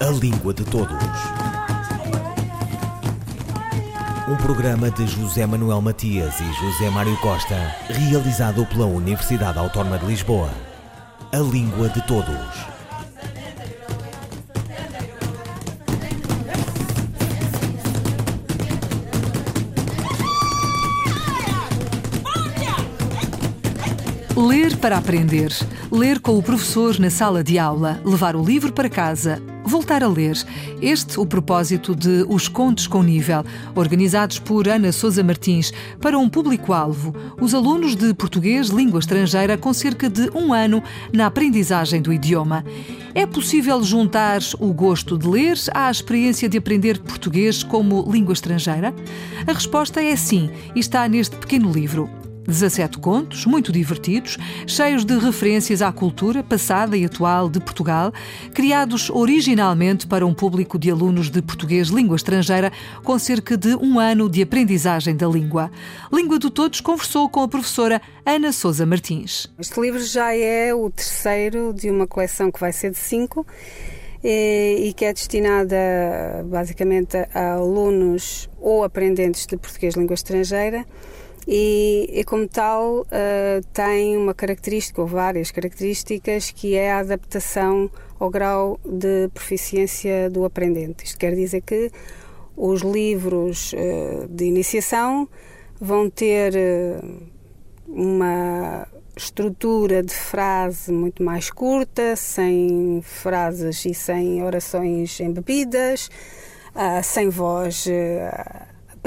A Língua de Todos. Um programa de José Manuel Matias e José Mário Costa, realizado pela Universidade Autónoma de Lisboa. A Língua de Todos. Ler para aprender. Ler com o professor na sala de aula. Levar o livro para casa. Voltar a ler. Este o propósito de Os Contos com Nível, organizados por Ana Sousa Martins, para um público-alvo, os alunos de português língua estrangeira com cerca de um ano na aprendizagem do idioma. É possível juntar o gosto de ler à experiência de aprender português como língua estrangeira? A resposta é sim e está neste pequeno livro. 17 contos, muito divertidos, cheios de referências à cultura passada e atual de Portugal, criados originalmente para um público de alunos de português língua estrangeira com cerca de um ano de aprendizagem da língua. Língua do Todos conversou com a professora Ana Sousa Martins. Este livro já é o terceiro de uma coleção que vai ser de cinco e, que é destinada basicamente a alunos ou aprendentes de português língua estrangeira e, e como tal, uh, tem uma característica, ou várias características, que é a adaptação ao grau de proficiência do aprendente. Isto quer dizer que os livros uh, de iniciação vão ter uh, uma estrutura de frase muito mais curta, sem frases e sem orações embebidas, uh, sem voz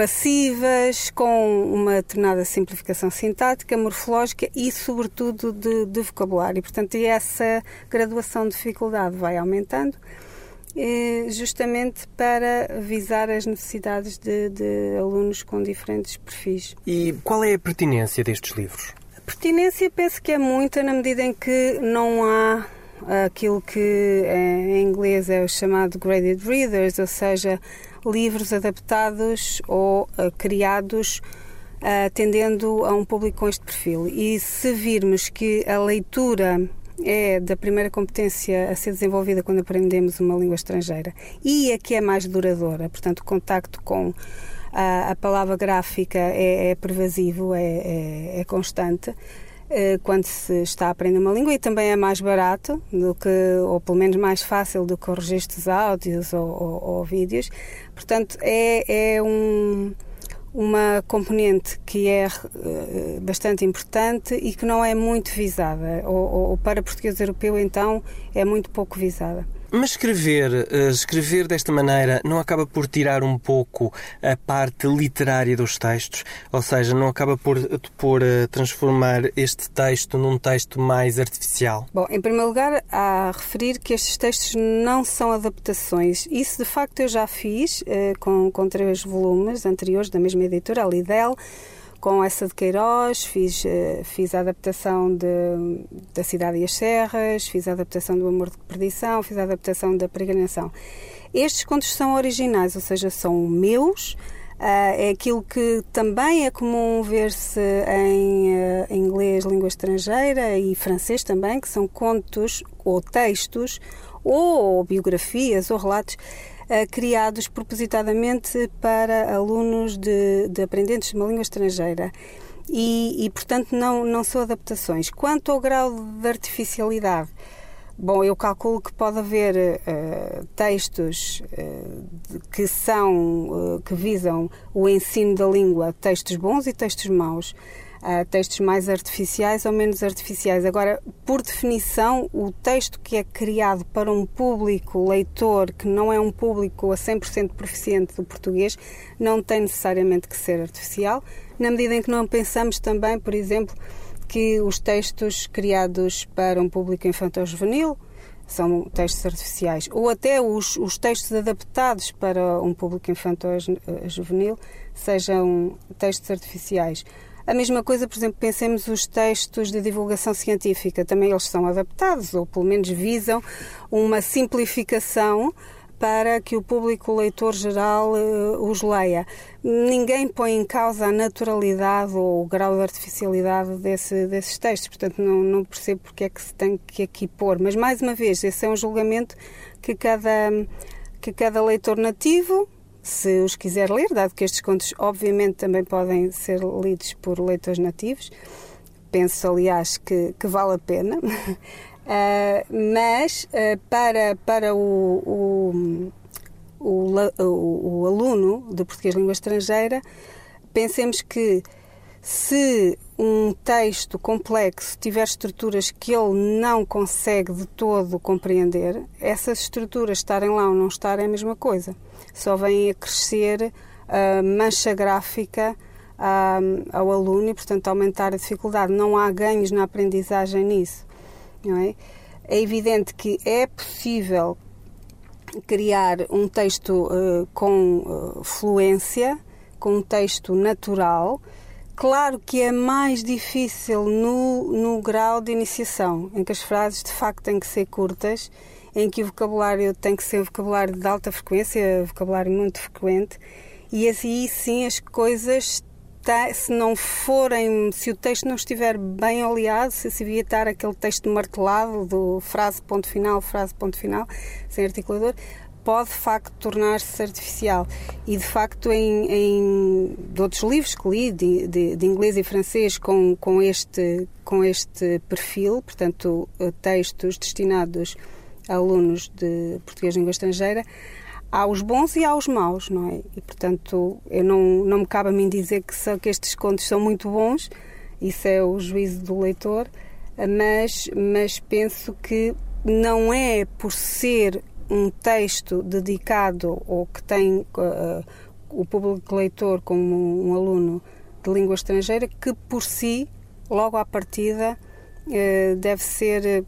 passivas, com uma determinada simplificação sintática, morfológica e, sobretudo, de, de vocabulário. Portanto, essa graduação de dificuldade vai aumentando eh, justamente para visar as necessidades de, de, alunos com diferentes perfis. E qual é a pertinência destes livros? A pertinência penso que é muita na medida em que não há aquilo que em inglês é o chamado graded readers, ou seja, livros adaptados ou uh, criados uh, atendendo a um público com este perfil. E se virmos que a leitura é da primeira competência a ser desenvolvida quando aprendemos uma língua estrangeira e a que é mais duradoura, portanto, o contacto com a, a palavra gráfica é, é pervasivo, é, é, é constante. Eh, quando se está a aprender uma língua e também é mais barato do que, ou pelo menos mais fácil do que os registros áudios ou, ou, ou vídeos. Portanto, é, é um, uma componente que é uh, bastante importante e que não é muito visada, ou, ou para português europeu, então, é muito pouco visada. Mas escrever, eh, escrever desta maneira não acaba por tirar um pouco a parte literária dos textos? Ou seja, não acaba por, por eh, transformar este texto num texto mais artificial? Bom, em primeiro lugar, há a referir que estes textos não são adaptações. Isso, de facto, eu já fiz eh, com, com três volumes anteriores da mesma editora, a Lidl com essa de Queiroz, fiz, eh, fiz a adaptação de, da Cidade e as Serras, fiz a adaptação do Amor de Perdição, fiz a adaptação da Peregrinação. Estes contos são originais, ou seja, são meus, Uh, é aquilo que também é comum ver-se em, uh, inglês, língua estrangeira e francês também, que são contos ou textos ou biografias ou relatos criados propositadamente para alunos de, de aprendentes de uma língua estrangeira. E, e, portanto, não, não são adaptações. Quanto ao grau de artificialidade, Bom, eu calculo que pode haver uh, textos uh, que são, uh, que visam o ensino da língua, textos bons e textos maus uh, textos mais artificiais ou menos artificiais. Agora, por definição, o texto que é criado para um público leitor que não é um público a 100% proficiente do português não tem necessariamente que ser artificial, na medida em que não pensamos também, por exemplo, que os textos criados para um público infantil-juvenil são textos artificiais, ou até os, os textos adaptados para um público infantil-juvenil sejam textos artificiais. A mesma coisa, por exemplo, pensemos os textos de divulgação científica, também eles são adaptados, ou pelo menos visam uma simplificação para que o público leitor geral uh, os leia. Ninguém põe em causa a naturalidade ou o grau de artificialidade desse, desses textos, portanto não, não percebo porque é que se tem que aqui pôr. Mas mais uma vez, esse é um julgamento que cada, que cada leitor nativo se os quiser ler, dado que estes contos, obviamente, também podem ser lidos por leitores nativos. Penso, aliás, que, que vale a pena. uh, mas uh, para, para o, o, o, o, aluno de português língua estrangeira, pensemos que se um texto complexo tiver estruturas que ele não consegue de todo compreender, essas estruturas estarem lá ou não estarem é a mesma coisa só vem a crescer a mancha gráfica ao aluno e, portanto, aumentar a dificuldade. Não há ganhos na aprendizagem nisso. Não é? é evidente que é possível criar um texto uh, com uh, fluência, com um texto natural. Claro que é mais difícil no, no grau de iniciação, em que as frases de facto têm que ser curtas em que o vocabulário tem que ser vocabulário de alta frequência, vocabulário muito frequente, e assim sim as coisas, se não forem, se o texto não estiver bem oleado, se se evitar aquele texto martelado do frase ponto final, frase ponto final, sem articulador, pode de facto tornar-se artificial. E de facto, em, em de outros livros que li, de, de, de, inglês e francês, com, com, este, com este perfil, portanto, textos destinados alunos de português de língua estrangeira, há os bons e há os maus, não é? E, portanto, eu não, não me cabe a mim dizer que, são, que estes contos são muito bons, isso é o juízo do leitor, mas, mas penso que não é por ser um texto dedicado ou que tem uh, o público leitor como um aluno de língua estrangeira que por si, logo à partida, uh, deve ser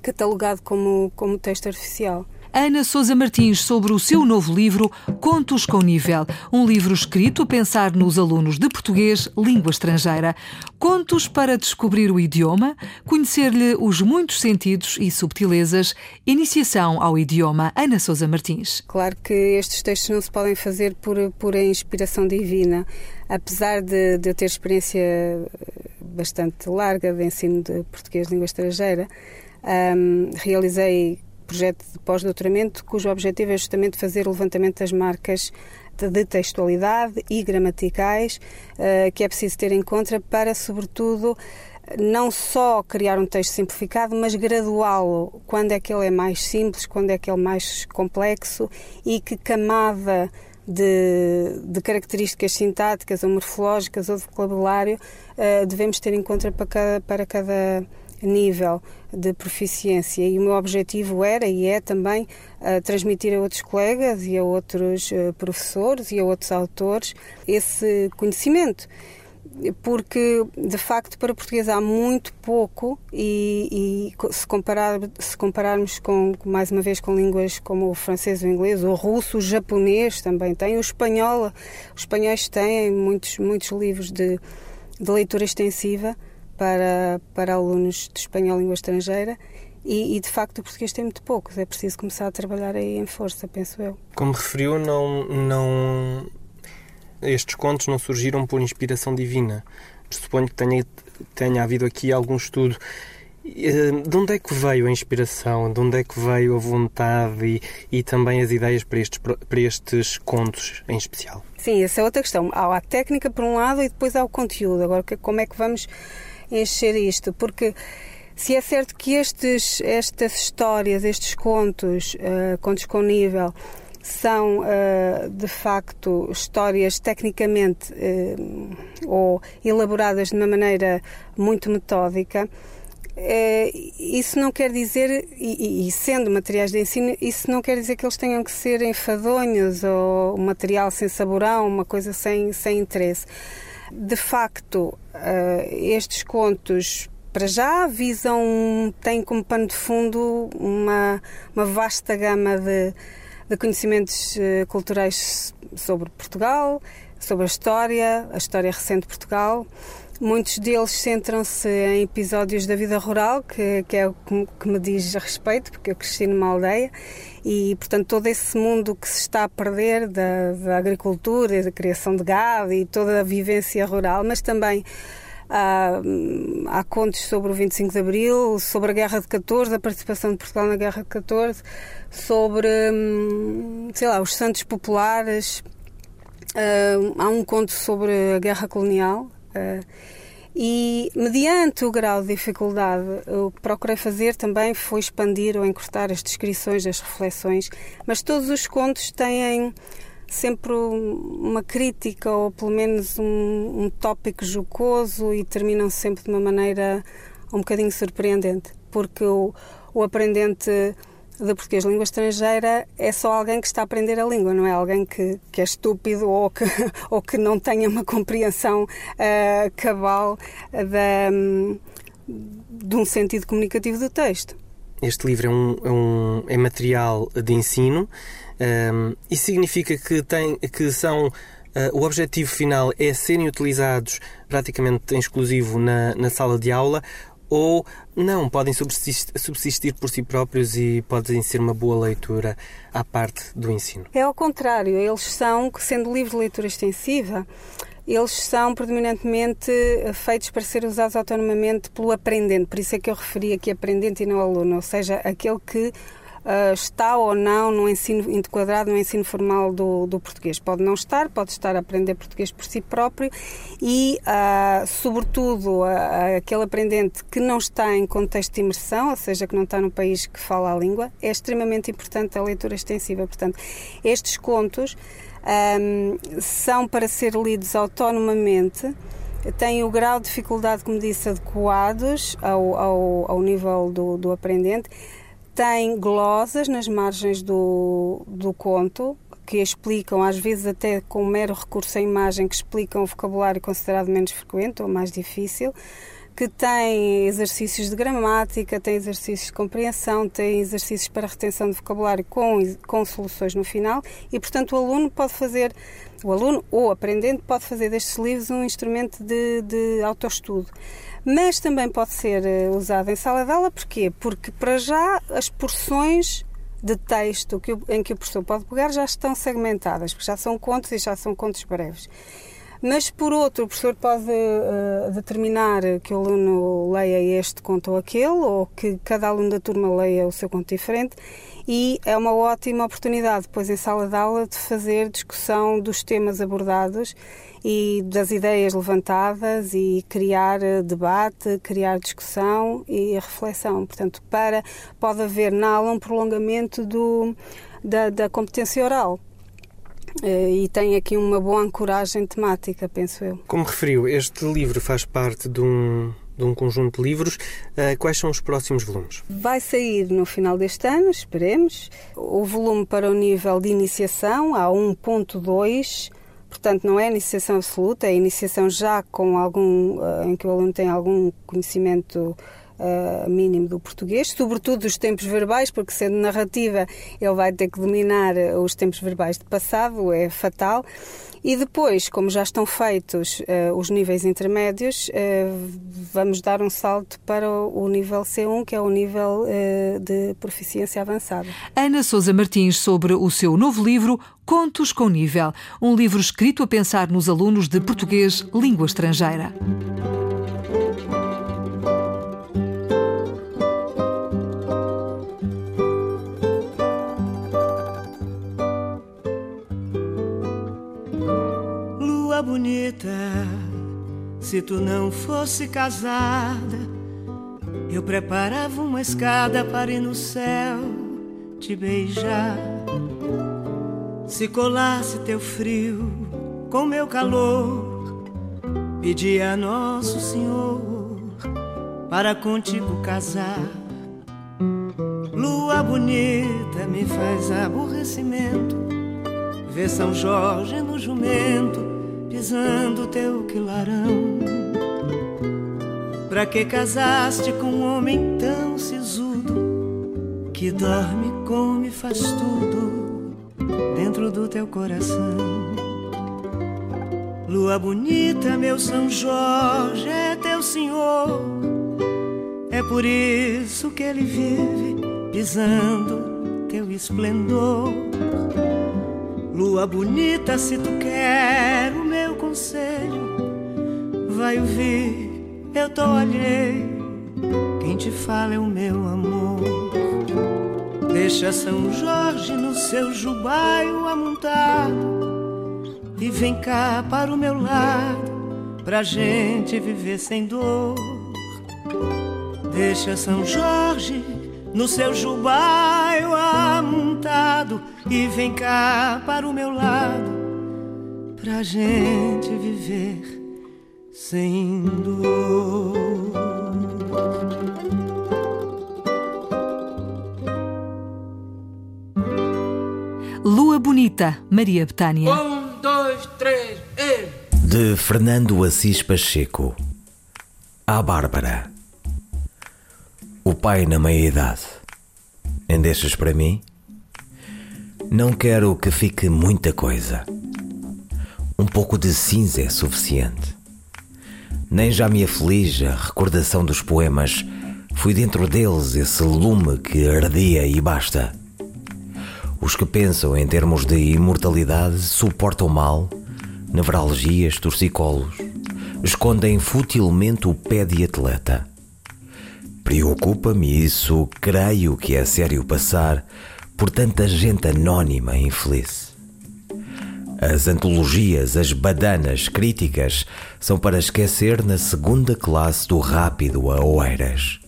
catalogado como, como texto artificial. Ana Sousa Martins sobre o seu novo livro Contos com Nível, um livro escrito a pensar nos alunos de português língua estrangeira. Contos para descobrir o idioma, conhecer-lhe os muitos sentidos e subtilezas, iniciação ao idioma. Ana Sousa Martins. Claro que estes textos não se podem fazer por pura inspiração divina, apesar de, de eu ter experiência bastante larga de ensino de português língua estrangeira um, realizei projeto de pós-doutoramento cujo objetivo é justamente fazer o levantamento das marcas de textualidade e gramaticais uh, que é preciso ter em conta para, sobretudo, não só criar um texto simplificado, mas graduá-lo. Quando é que ele é mais simples, quando é que ele é mais complexo e que camada de, de características sintáticas ou morfológicas ou de vocabulário uh, devemos ter em conta para cada, para cada nível de proficiência. E o meu objetivo era e é também uh, transmitir a outros colegas e a outros uh, professores e a outros autores esse conhecimento. Porque de facto para português há muito pouco e, e se, comparar, se compararmos com mais uma vez com línguas como o francês, o inglês, o russo, o japonês também tem, o espanhol, os espanhóis têm muitos muitos livros de, de leitura extensiva para, para alunos de espanhol língua estrangeira e, e, de facto o português tem muito poucos. É preciso começar a trabalhar aí em força, penso eu. Como referiu, não, não estes contos não surgiram por inspiração divina. Suponho que tenha, tenha havido aqui algum estudo. Eh, de onde é que veio a inspiração? De onde é que veio a vontade e, e também as ideias para estes, para estes contos em especial? Sim, essa é outra questão. Há a técnica por um lado e depois há o conteúdo. Agora, como é que vamos encher isto, porque se é certo que estes, estas histórias, estes contos, uh, contos com nível, são uh, de facto histórias tecnicamente uh, ou elaboradas de uma maneira muito metódica. isso não quer dizer, e, e, sendo materiais de ensino, isso não quer dizer que eles tenham que ser enfadonhos ou material sem saborão, uma coisa sem, sem interesse. De facto, uh, estes contos para já visam, têm como pano de fundo uma, uma vasta gama de, de conhecimentos uh, culturais sobre Portugal, sobre a história, a história recente de Portugal, Muitos deles centram-se em episódios da vida rural, que, que é o que me diz respeito, porque eu cresci numa aldeia, e portanto todo esse mundo que se está a perder da, da agricultura, da criação de gado e toda a vivência rural, mas também Há, há contos sobre o 25 de Abril, sobre a Guerra de 14, a participação de Portugal na Guerra de 14, sobre, hum, sei lá, os santos populares. Uh, há um conto sobre a Guerra Colonial. E, mediante o grau de dificuldade, o que procurei fazer também foi expandir ou encurtar as descrições, as reflexões, mas todos os contos têm sempre uma crítica ou pelo menos um, um tópico jocoso e terminam sempre de uma maneira um bocadinho surpreendente, porque o, o aprendente de português língua estrangeira é só alguém que está a aprender a língua, não é alguém que, que é estúpido ou que, ou que não tenha uma compreensão uh, cabal um, de um sentido comunicativo do texto. Este livro é, um, é, um, é material de ensino um, isso significa que, tem, que são. Uh, o objetivo final é serem utilizados praticamente em exclusivo na, na sala de aula ou não, podem subsistir, subsistir, por si próprios e podem ser uma boa leitura à parte do ensino? É ao contrário, eles são, sendo livros de leitura extensiva, eles são predominantemente feitos para ser usados autonomamente pelo aprendente, por isso é que eu referi aqui aprendente e não aluno, ou seja, aquele que uh, está ou não no ensino enquadrado no ensino formal do, do, português. Pode não estar, pode estar a aprender português por si próprio e, uh, sobretudo, uh, aquele aprendente que não está em contexto de imersão, ou seja, que não está no país que fala a língua, é extremamente importante a leitura extensiva. Portanto, estes contos um, são para ser lidos autonomamente têm o grau de dificuldade, como disse, adequados ao, ao, ao nível do, do aprendente tem glosas nas margens do, do conto que explicam, às vezes até com mero recurso à imagem, que explicam o vocabulário considerado menos frequente ou mais difícil, que tem exercícios de gramática, tem exercícios de compreensão, tem exercícios para retenção de vocabulário com, com soluções no final e, portanto, o aluno pode fazer, o aluno ou aprendente pode fazer destes livros um instrumento de, de autoestudo mas também pode ser eh, usado em sala de aula, porquê? Porque para já as porções de texto que, em que o professor pode pegar já estão segmentadas, porque já são contos e já são contos breves. Mas, por outro, o professor pode uh, determinar que o aluno leia este conto ou aquele, ou que cada aluno da turma leia o seu conto diferente, e é uma ótima oportunidade, depois, em sala de aula, de fazer discussão dos temas abordados e das ideias levantadas e criar eh, debate, criar discussão e reflexão. Portanto, para, pode haver na aula um prolongamento do, da, da competência oral. Eh, e tem aqui uma boa ancoragem temática, penso eu. Como referiu, este livro faz parte de um, de um conjunto de livros. Eh, quais são os próximos volumes? Vai sair no final deste ano, esperemos. O volume para o nível de iniciação, há 1.2 Portanto, não é iniciação absoluta, é iniciação já com algum, uh, em que o aluno tem algum conhecimento uh, mínimo do português, sobretudo os tempos verbais, porque sendo narrativa ele vai ter que dominar os tempos verbais de passado, é fatal. E depois, como já estão feitos uh, os níveis intermédios, uh, vamos dar um salto para o, nível C1, que é o nível uh, de proficiência avançada. Ana Sousa Martins sobre o seu novo livro Contos com Nível, um livro escrito a pensar nos alunos de português língua estrangeira. Se tu não fosse casada, eu preparava uma escada para ir no céu te beijar. Se colasse teu frio com meu calor, pedia a Nosso Senhor para contigo casar. Lua bonita me faz aborrecimento, ver São Jorge no jumento pisando teu quilarão. Pra que casaste com um homem tão sisudo que dorme, come, faz tudo dentro do teu coração? Lua bonita, meu São Jorge é teu senhor. É por isso que ele vive pisando teu esplendor. Lua bonita, se tu quer o meu conselho, vai ouvir, eu tô alheio. Quem te fala é o meu amor. Deixa São Jorge no seu jubaio amontado e vem cá para o meu lado, pra gente viver sem dor. Deixa São Jorge no seu jubaio amontado e vem cá para o meu lado, pra gente viver sem dor. Lua Bonita, Maria Betânia. Um, dois, três, e... De Fernando Assis Pacheco à Bárbara. O pai na meia-idade. Endestes para mim? Não quero que fique muita coisa. Pouco de cinza é suficiente. Nem já me aflige a recordação dos poemas. Fui dentro deles esse lume que ardia e basta. Os que pensam em termos de imortalidade suportam mal, nevralgias, torcicolos, escondem futilmente o pé de atleta. Preocupa-me isso, creio que é sério passar por tanta gente anónima e infeliz. As antologias, as badanas críticas são para esquecer na segunda classe do rápido a oeiras.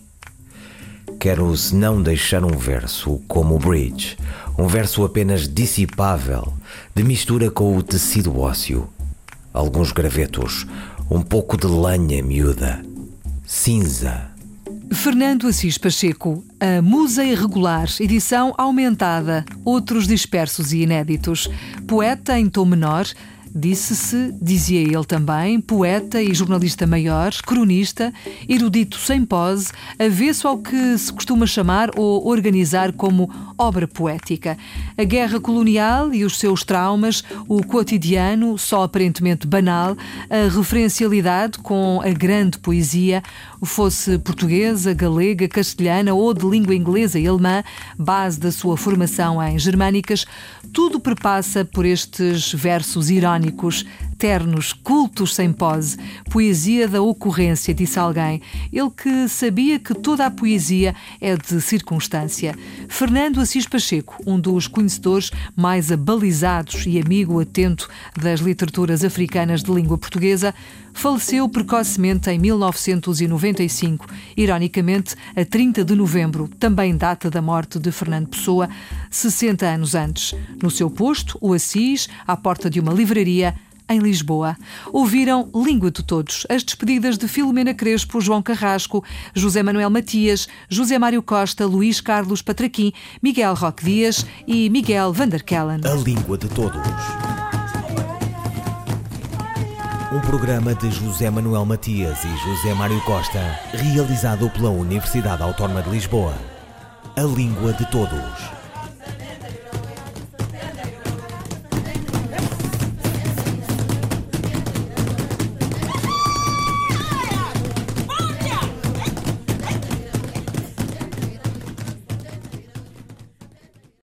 Quero, se não deixar um verso como o bridge, um verso apenas dissipável, de mistura com o tecido ósseo, alguns gravetos, um pouco de lenha miúda, cinza. Fernando Assis Pacheco, A Musa Irregular, edição aumentada, outros dispersos e inéditos. Poeta em tom menor, Disse-se, dizia ele também, poeta e jornalista maior, cronista, erudito sem pose, avesso ao que se costuma chamar ou organizar como obra poética. A guerra colonial e os seus traumas, o cotidiano, só aparentemente banal, a referencialidade com a grande poesia, fosse portuguesa, galega, castelhana ou de língua inglesa e alemã, base da sua formação em germânicas, tudo perpassa por estes versos irónicos, crónicos ternos, cultos sem pose, poesia da ocorrência, disse alguém. Ele que sabia que toda a poesia é de circunstância. Fernando Assis Pacheco, um dos conhecedores mais abalizados e amigo atento das literaturas africanas de língua portuguesa, faleceu precocemente em 1995, ironicamente a 30 de novembro, também data da morte de Fernando Pessoa, 60 anos antes. No seu posto, o Assis, à porta de uma livraria, em Lisboa. Ouviram Língua de Todos, as despedidas de Filomena Crespo, João Carrasco, José Manuel Matias, José Mário Costa, Luís Carlos Patraquim, Miguel Roque Dias e Miguel Vanderkellen. A Língua de Todos. Um programa de José Manuel Matias e José Mário Costa, realizado pela Universidade Autónoma de Lisboa. A Língua de Todos.